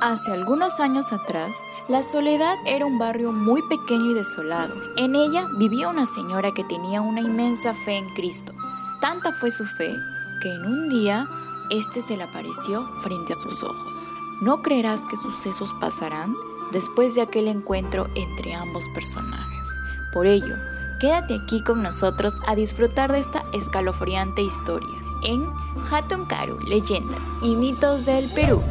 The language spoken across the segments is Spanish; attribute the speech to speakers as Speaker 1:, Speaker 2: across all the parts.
Speaker 1: Hace algunos años atrás, La Soledad era un barrio muy pequeño y desolado. En ella vivía una señora que tenía una inmensa fe en Cristo. Tanta fue su fe que en un día este se le apareció frente a sus ojos. No creerás que sucesos pasarán después de aquel encuentro entre ambos personajes. Por ello, quédate aquí con nosotros a disfrutar de esta escalofriante historia en Hatun Karu, Leyendas y Mitos del Perú.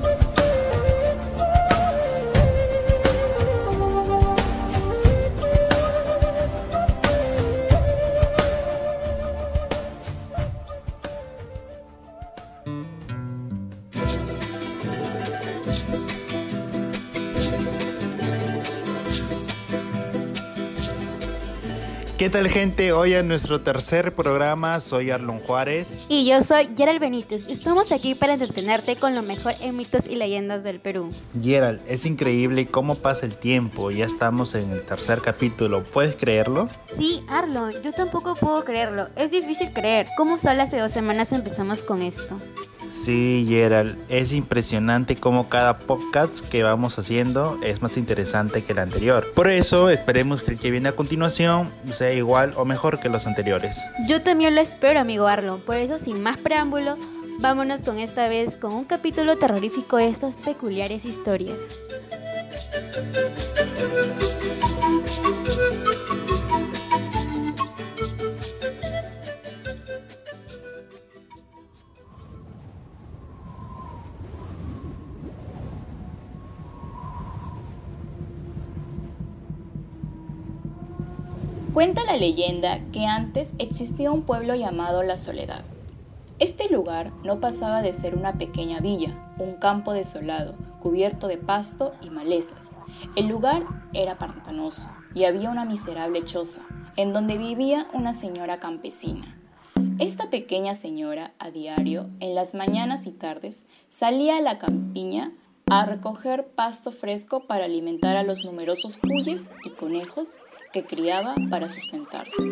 Speaker 2: ¿Qué tal gente? Hoy en nuestro tercer programa soy Arlon Juárez.
Speaker 3: Y yo soy Gerald Benítez. Estamos aquí para entretenerte con lo mejor en mitos y leyendas del Perú.
Speaker 2: Gerald, es increíble cómo pasa el tiempo. Ya estamos en el tercer capítulo. ¿Puedes creerlo?
Speaker 3: Sí, Arlon, yo tampoco puedo creerlo. Es difícil creer. ¿Cómo solo hace dos semanas empezamos con esto?
Speaker 2: Sí, Gerald, es impresionante cómo cada podcast que vamos haciendo es más interesante que el anterior. Por eso esperemos que el que viene a continuación sea igual o mejor que los anteriores.
Speaker 3: Yo también lo espero, amigo Arlo. Por eso, sin más preámbulo, vámonos con esta vez con un capítulo terrorífico de estas peculiares historias.
Speaker 1: Cuenta la leyenda que antes existía un pueblo llamado La Soledad. Este lugar no pasaba de ser una pequeña villa, un campo desolado, cubierto de pasto y malezas. El lugar era pantanoso y había una miserable choza, en donde vivía una señora campesina. Esta pequeña señora, a diario, en las mañanas y tardes, salía a la campiña a recoger pasto fresco para alimentar a los numerosos cuyes y conejos que criaba para sustentarse.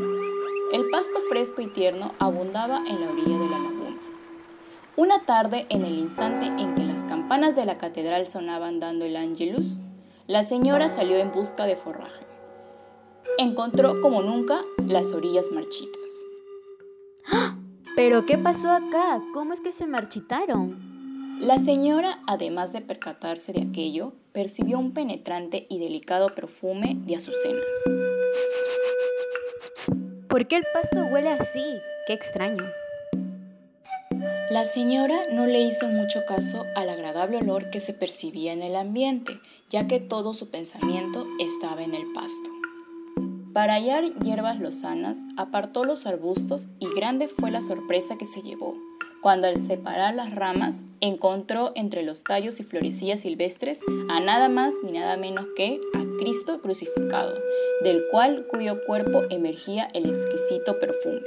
Speaker 1: El pasto fresco y tierno abundaba en la orilla de la laguna. Una tarde, en el instante en que las campanas de la catedral sonaban dando el ángelus, la señora salió en busca de forraje. Encontró como nunca las orillas marchitas.
Speaker 3: ¡Ah! ¿Pero qué pasó acá? ¿Cómo es que se marchitaron?
Speaker 1: La señora, además de percatarse de aquello, percibió un penetrante y delicado perfume de azucenas.
Speaker 3: ¿Por qué el pasto huele así? Qué extraño.
Speaker 1: La señora no le hizo mucho caso al agradable olor que se percibía en el ambiente, ya que todo su pensamiento estaba en el pasto. Para hallar hierbas lozanas, apartó los arbustos y grande fue la sorpresa que se llevó cuando al separar las ramas encontró entre los tallos y florecillas silvestres a nada más ni nada menos que a Cristo crucificado, del cual cuyo cuerpo emergía el exquisito perfume.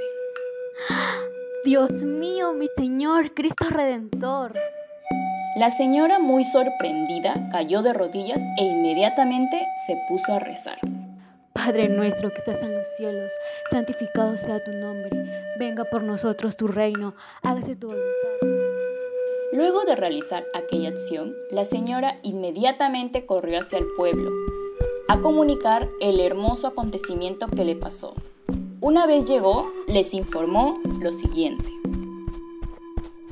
Speaker 3: Dios mío, mi Señor, Cristo Redentor.
Speaker 1: La señora, muy sorprendida, cayó de rodillas e inmediatamente se puso a rezar.
Speaker 3: Padre nuestro que estás en los cielos, santificado sea tu nombre, venga por nosotros tu reino, hágase tu voluntad.
Speaker 1: Luego de realizar aquella acción, la señora inmediatamente corrió hacia el pueblo a comunicar el hermoso acontecimiento que le pasó. Una vez llegó, les informó lo siguiente.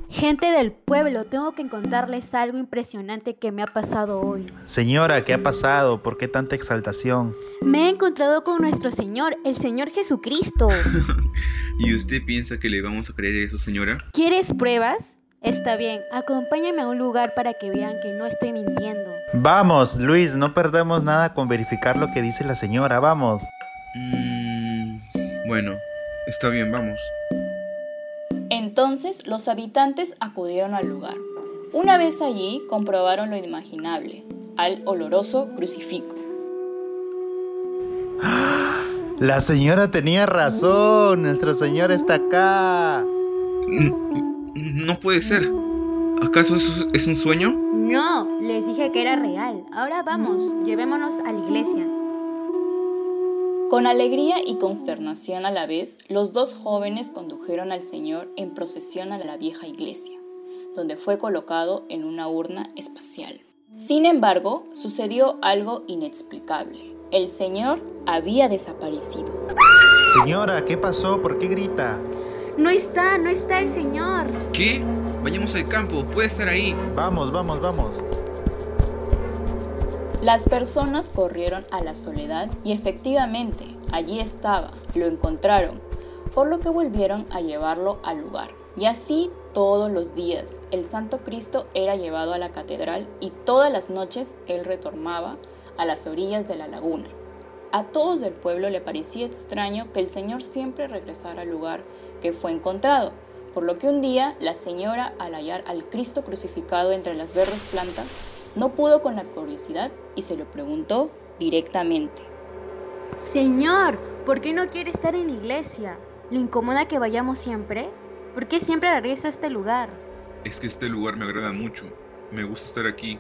Speaker 3: Gente del pueblo, tengo que contarles algo impresionante que me ha pasado hoy.
Speaker 2: Señora, ¿qué ha pasado? ¿Por qué tanta exaltación?
Speaker 3: Me he encontrado con nuestro Señor, el Señor Jesucristo.
Speaker 4: ¿Y usted piensa que le vamos a creer eso, señora?
Speaker 3: ¿Quieres pruebas? Está bien, acompáñame a un lugar para que vean que no estoy mintiendo.
Speaker 2: Vamos, Luis, no perdemos nada con verificar lo que dice la señora, vamos.
Speaker 4: Mm, bueno, está bien, vamos.
Speaker 1: Entonces los habitantes acudieron al lugar. Una vez allí comprobaron lo inimaginable, al oloroso crucifijo.
Speaker 2: La señora tenía razón, nuestro Señor está acá.
Speaker 4: No puede ser. ¿Acaso eso es un sueño?
Speaker 3: No, les dije que era real. Ahora vamos, llevémonos a la iglesia.
Speaker 1: Con alegría y consternación a la vez, los dos jóvenes condujeron al Señor en procesión a la vieja iglesia, donde fue colocado en una urna espacial. Sin embargo, sucedió algo inexplicable. El señor había desaparecido.
Speaker 2: Señora, ¿qué pasó? ¿Por qué grita?
Speaker 3: No está, no está el señor.
Speaker 4: ¿Qué? Vayamos al campo, puede estar ahí.
Speaker 2: Vamos, vamos, vamos.
Speaker 1: Las personas corrieron a la soledad y efectivamente allí estaba, lo encontraron, por lo que volvieron a llevarlo al lugar. Y así todos los días el Santo Cristo era llevado a la catedral y todas las noches él retornaba a las orillas de la laguna. A todos del pueblo le parecía extraño que el Señor siempre regresara al lugar que fue encontrado, por lo que un día la señora, al hallar al Cristo crucificado entre las verdes plantas, no pudo con la curiosidad y se lo preguntó directamente.
Speaker 3: Señor, ¿por qué no quiere estar en la iglesia? ¿Le incomoda que vayamos siempre? ¿Por qué siempre regresa a este lugar?
Speaker 4: Es que este lugar me agrada mucho. Me gusta estar aquí,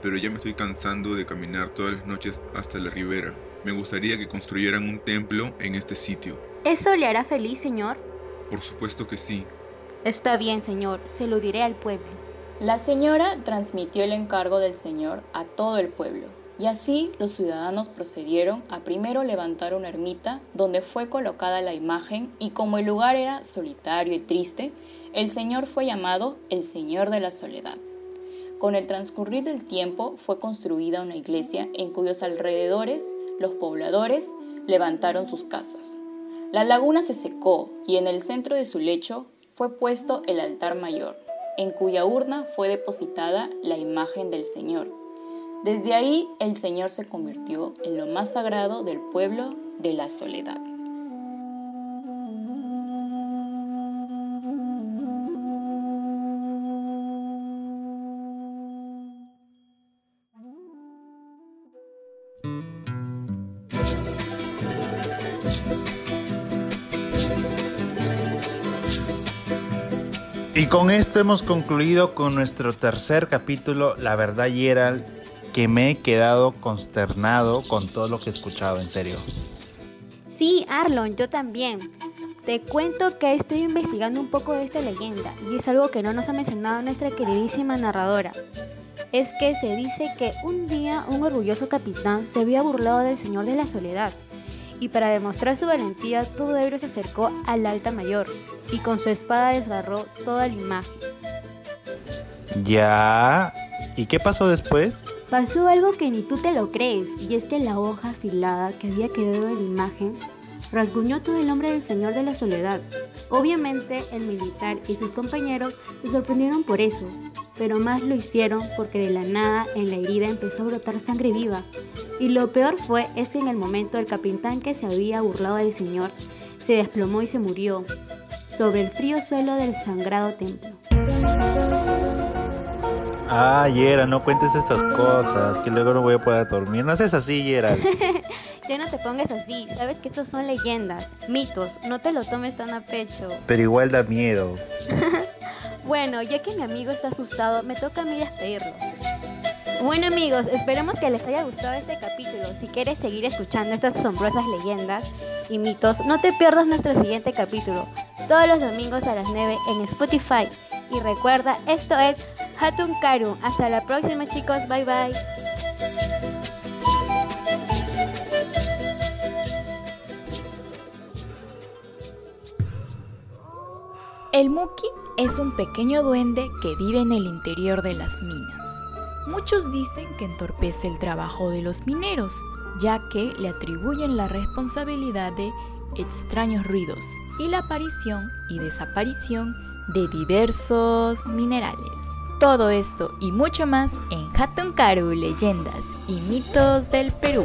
Speaker 4: pero ya me estoy cansando de caminar todas las noches hasta la ribera. Me gustaría que construyeran un templo en este sitio.
Speaker 3: ¿Eso le hará feliz, señor?
Speaker 4: Por supuesto que sí.
Speaker 3: Está bien, señor, se lo diré al pueblo.
Speaker 1: La señora transmitió el encargo del Señor a todo el pueblo, y así los ciudadanos procedieron a primero levantar una ermita donde fue colocada la imagen y como el lugar era solitario y triste, el Señor fue llamado el Señor de la Soledad. Con el transcurrir del tiempo fue construida una iglesia en cuyos alrededores los pobladores levantaron sus casas. La laguna se secó y en el centro de su lecho fue puesto el altar mayor, en cuya urna fue depositada la imagen del Señor. Desde ahí el Señor se convirtió en lo más sagrado del pueblo de la soledad.
Speaker 2: Y con esto hemos concluido con nuestro tercer capítulo, La verdad Gerald, que me he quedado consternado con todo lo que he escuchado, en serio.
Speaker 3: Sí, Arlon, yo también. Te cuento que estoy investigando un poco de esta leyenda y es algo que no nos ha mencionado nuestra queridísima narradora. Es que se dice que un día un orgulloso capitán se había burlado del Señor de la Soledad y para demostrar su valentía todo ebrio se acercó al alta mayor y con su espada desgarró toda la imagen.
Speaker 2: Ya. ¿Y qué pasó después?
Speaker 3: Pasó algo que ni tú te lo crees, y es que la hoja afilada que había quedado en la imagen rasguñó todo el hombre del Señor de la Soledad. Obviamente el militar y sus compañeros se sorprendieron por eso, pero más lo hicieron porque de la nada en la herida empezó a brotar sangre viva. Y lo peor fue es que en el momento el capitán que se había burlado del Señor se desplomó y se murió sobre el frío suelo del sangrado templo.
Speaker 2: Ah, Yera, no cuentes estas cosas, que luego no voy a poder dormir. No seas así, Yera.
Speaker 3: ya no te pongas así, sabes que estos son leyendas, mitos, no te lo tomes tan a pecho.
Speaker 2: Pero igual da miedo.
Speaker 3: bueno, ya que mi amigo está asustado, me toca a mí despedirlos. Bueno amigos, esperamos que les haya gustado este capítulo. Si quieres seguir escuchando estas asombrosas leyendas y mitos, no te pierdas nuestro siguiente capítulo, todos los domingos a las 9 en Spotify. Y recuerda, esto es Hatun Karu. Hasta la próxima chicos, bye bye.
Speaker 1: El Muki es un pequeño duende que vive en el interior de las minas. Muchos dicen que entorpece el trabajo de los mineros, ya que le atribuyen la responsabilidad de extraños ruidos y la aparición y desaparición de diversos minerales. Todo esto y mucho más en Karu Leyendas y Mitos del Perú.